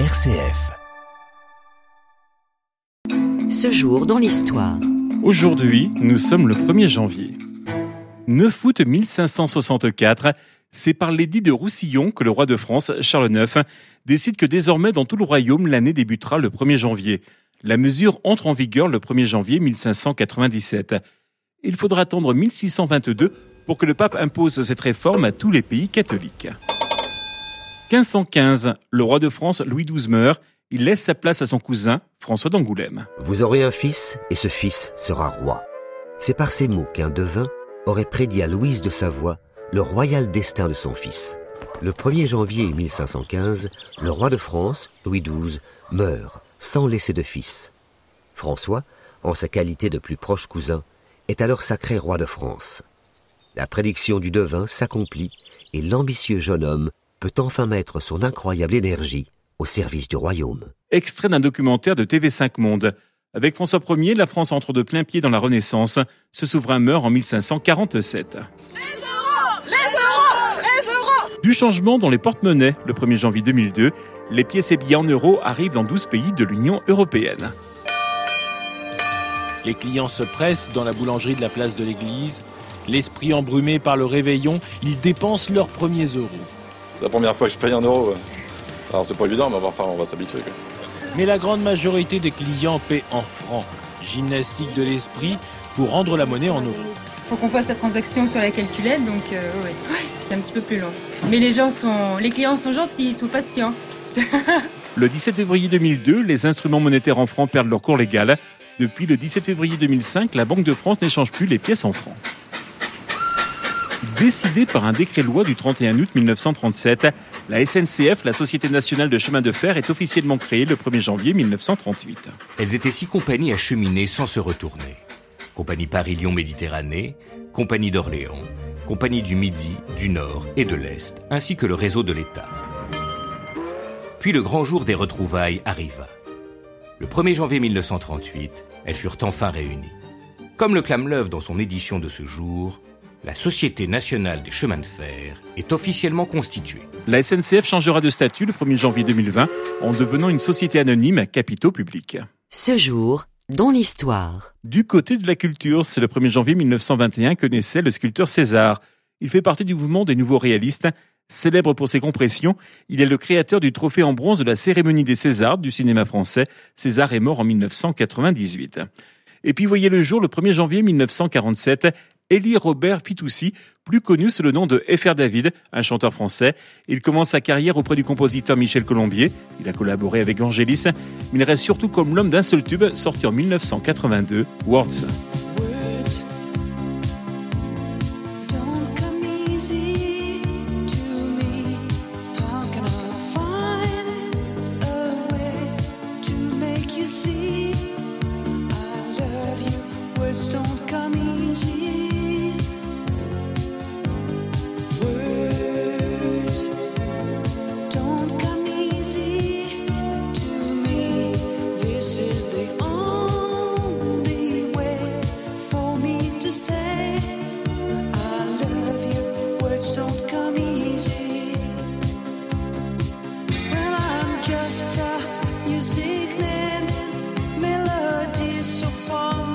RCF. Ce jour dans l'histoire. Aujourd'hui, nous sommes le 1er janvier. 9 août 1564, c'est par l'édit de Roussillon que le roi de France, Charles IX, décide que désormais dans tout le royaume, l'année débutera le 1er janvier. La mesure entre en vigueur le 1er janvier 1597. Il faudra attendre 1622 pour que le pape impose cette réforme à tous les pays catholiques. 1515, le roi de France Louis XII meurt. Il laisse sa place à son cousin François d'Angoulême. Vous aurez un fils et ce fils sera roi. C'est par ces mots qu'un devin aurait prédit à Louise de Savoie le royal destin de son fils. Le 1er janvier 1515, le roi de France, Louis XII, meurt sans laisser de fils. François, en sa qualité de plus proche cousin, est alors sacré roi de France. La prédiction du devin s'accomplit et l'ambitieux jeune homme peut enfin mettre son incroyable énergie au service du royaume. Extrait d'un documentaire de TV5 Monde. Avec François Ier, la France entre de plein pied dans la Renaissance. Ce souverain meurt en 1547. Du changement dans les porte-monnaies le 1er janvier 2002, les pièces et billets en euros arrivent dans 12 pays de l'Union européenne. Les clients se pressent dans la boulangerie de la place de l'église. L'esprit embrumé par le réveillon, ils dépensent leurs premiers euros. C'est la première fois que je paye un euro. Alors c'est pas évident, mais enfin on va s'habituer. Mais la grande majorité des clients paient en francs. Gymnastique de l'esprit pour rendre la monnaie en euros. Faut qu'on fasse la transaction sur la calculette, donc euh, ouais, c'est un petit peu plus long. Mais les gens sont, les clients sont gentils, ils sont patients. le 17 février 2002, les instruments monétaires en francs perdent leur cours légal. Depuis le 17 février 2005, la Banque de France n'échange plus les pièces en francs. Décidé par un décret-loi du 31 août 1937, la SNCF, la Société nationale de chemin de fer, est officiellement créée le 1er janvier 1938. Elles étaient six compagnies à cheminer sans se retourner. Compagnie Paris-Lyon Méditerranée, Compagnie d'Orléans, Compagnie du Midi, du Nord et de l'Est, ainsi que le réseau de l'État. Puis le grand jour des retrouvailles arriva. Le 1er janvier 1938, elles furent enfin réunies. Comme le clame dans son édition de ce jour, la Société nationale des chemins de fer est officiellement constituée. La SNCF changera de statut le 1er janvier 2020 en devenant une société anonyme à capitaux publics. Ce jour, dans l'histoire. Du côté de la culture, c'est le 1er janvier 1921 que naissait le sculpteur César. Il fait partie du mouvement des nouveaux réalistes. Célèbre pour ses compressions, il est le créateur du trophée en bronze de la cérémonie des Césars du cinéma français. César est mort en 1998. Et puis voyez le jour le 1er janvier 1947, Elie Robert Fitoussi, plus connu sous le nom de F.R. David, un chanteur français. Il commence sa carrière auprès du compositeur Michel Colombier. Il a collaboré avec Angélis, mais il reste surtout comme l'homme d'un seul tube sorti en 1982, Words. Star, music man, Melodie so far.